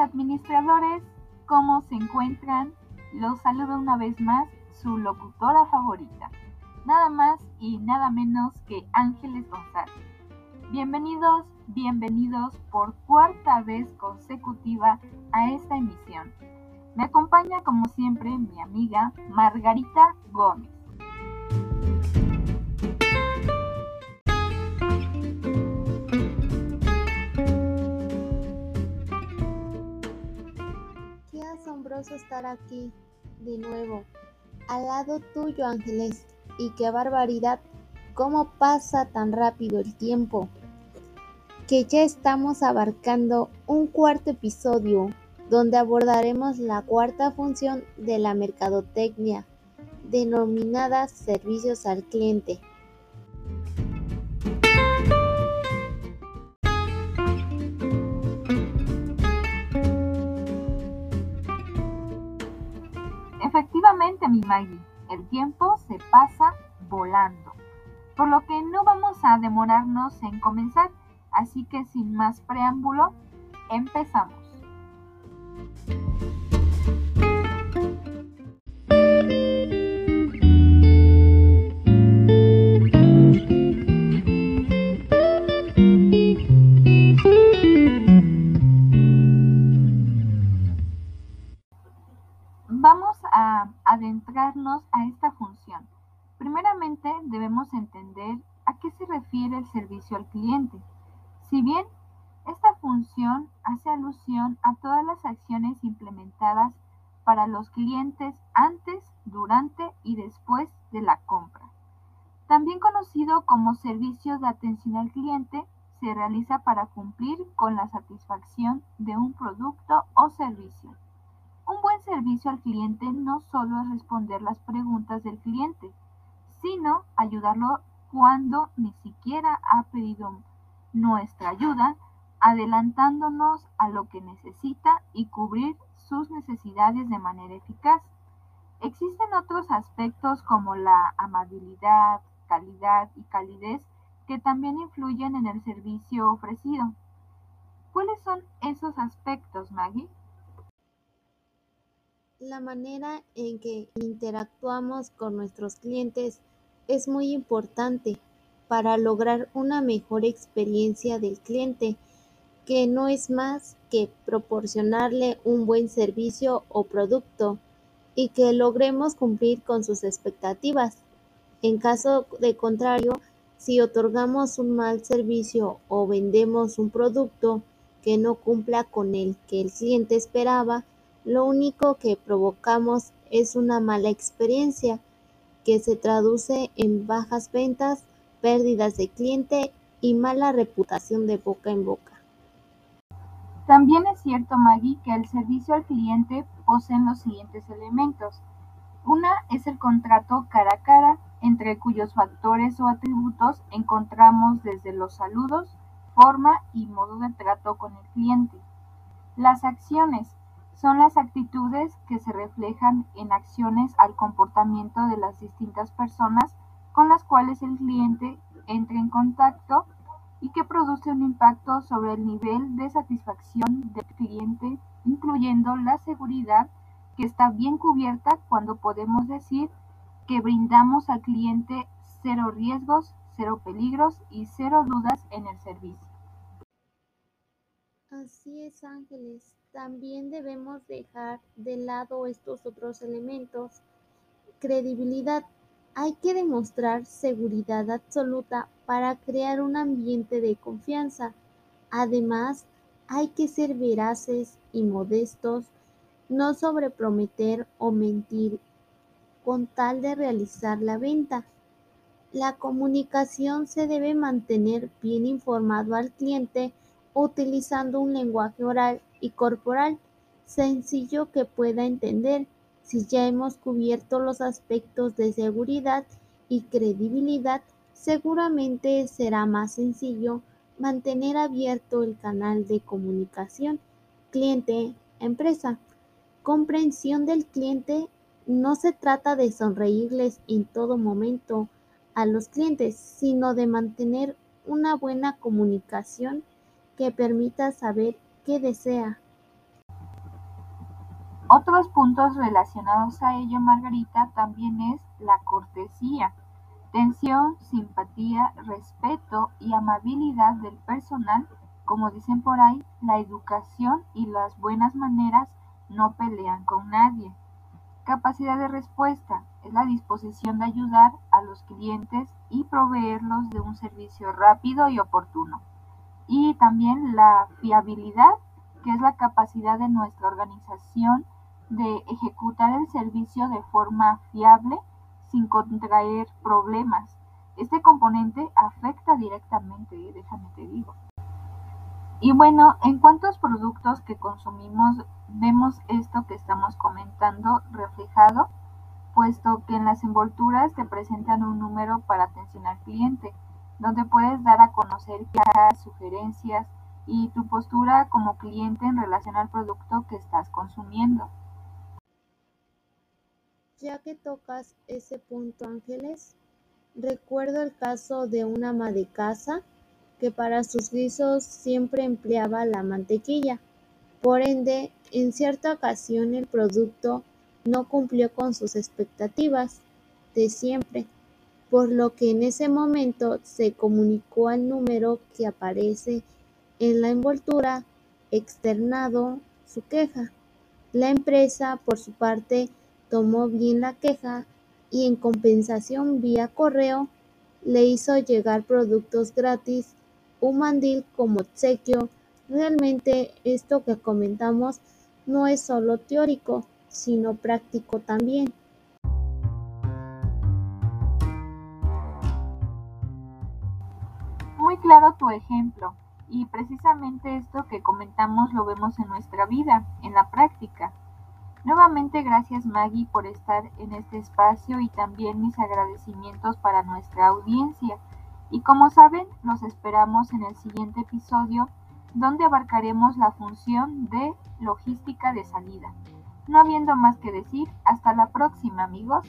administradores, ¿cómo se encuentran? Los saludo una vez más su locutora favorita, nada más y nada menos que Ángeles González. Bienvenidos, bienvenidos por cuarta vez consecutiva a esta emisión. Me acompaña como siempre mi amiga Margarita Gómez. Estar aquí de nuevo, al lado tuyo, Ángeles. Y qué barbaridad, cómo pasa tan rápido el tiempo. Que ya estamos abarcando un cuarto episodio donde abordaremos la cuarta función de la mercadotecnia, denominada servicios al cliente. Maggie, el tiempo se pasa volando, por lo que no vamos a demorarnos en comenzar, así que sin más preámbulo, empezamos. Servicio al cliente. Si bien esta función hace alusión a todas las acciones implementadas para los clientes antes, durante y después de la compra. También conocido como servicio de atención al cliente, se realiza para cumplir con la satisfacción de un producto o servicio. Un buen servicio al cliente no solo es responder las preguntas del cliente, sino ayudarlo cuando ni siquiera ha pedido nuestra ayuda, adelantándonos a lo que necesita y cubrir sus necesidades de manera eficaz. Existen otros aspectos como la amabilidad, calidad y calidez que también influyen en el servicio ofrecido. ¿Cuáles son esos aspectos, Maggie? La manera en que interactuamos con nuestros clientes es muy importante para lograr una mejor experiencia del cliente, que no es más que proporcionarle un buen servicio o producto y que logremos cumplir con sus expectativas. En caso de contrario, si otorgamos un mal servicio o vendemos un producto que no cumpla con el que el cliente esperaba, lo único que provocamos es una mala experiencia, que se traduce en bajas ventas, pérdidas de cliente y mala reputación de boca en boca. También es cierto, Maggie, que el servicio al cliente posee los siguientes elementos. Una es el contrato cara a cara, entre cuyos factores o atributos encontramos desde los saludos, forma y modo de trato con el cliente. Las acciones, son las actitudes que se reflejan en acciones al comportamiento de las distintas personas con las cuales el cliente entra en contacto y que produce un impacto sobre el nivel de satisfacción del cliente, incluyendo la seguridad que está bien cubierta cuando podemos decir que brindamos al cliente cero riesgos, cero peligros y cero dudas en el servicio. Así es, Ángeles. También debemos dejar de lado estos otros elementos. Credibilidad. Hay que demostrar seguridad absoluta para crear un ambiente de confianza. Además, hay que ser veraces y modestos, no sobreprometer o mentir con tal de realizar la venta. La comunicación se debe mantener bien informado al cliente utilizando un lenguaje oral y corporal sencillo que pueda entender. Si ya hemos cubierto los aspectos de seguridad y credibilidad, seguramente será más sencillo mantener abierto el canal de comunicación cliente-empresa. Comprensión del cliente no se trata de sonreírles en todo momento a los clientes, sino de mantener una buena comunicación que permita saber qué desea. Otros puntos relacionados a ello, Margarita, también es la cortesía, tensión, simpatía, respeto y amabilidad del personal, como dicen por ahí, la educación y las buenas maneras no pelean con nadie. Capacidad de respuesta es la disposición de ayudar a los clientes y proveerlos de un servicio rápido y oportuno. Y también la fiabilidad, que es la capacidad de nuestra organización de ejecutar el servicio de forma fiable sin contraer problemas. Este componente afecta directamente, déjame te digo. Y bueno, en cuántos productos que consumimos vemos esto que estamos comentando reflejado, puesto que en las envolturas te presentan un número para atención al cliente, donde puedes dar a conocer quejas, sugerencias y tu postura como cliente en relación al producto que estás consumiendo. Ya que tocas ese punto, Ángeles, recuerdo el caso de una ama de casa que para sus guisos siempre empleaba la mantequilla. Por ende, en cierta ocasión el producto no cumplió con sus expectativas de siempre, por lo que en ese momento se comunicó al número que aparece en la envoltura externado su queja. La empresa, por su parte, tomó bien la queja y en compensación vía correo le hizo llegar productos gratis, un mandil como obsequio. Realmente esto que comentamos no es solo teórico, sino práctico también. Claro tu ejemplo y precisamente esto que comentamos lo vemos en nuestra vida, en la práctica. Nuevamente gracias Maggie por estar en este espacio y también mis agradecimientos para nuestra audiencia. Y como saben, los esperamos en el siguiente episodio donde abarcaremos la función de logística de salida. No habiendo más que decir, hasta la próxima amigos.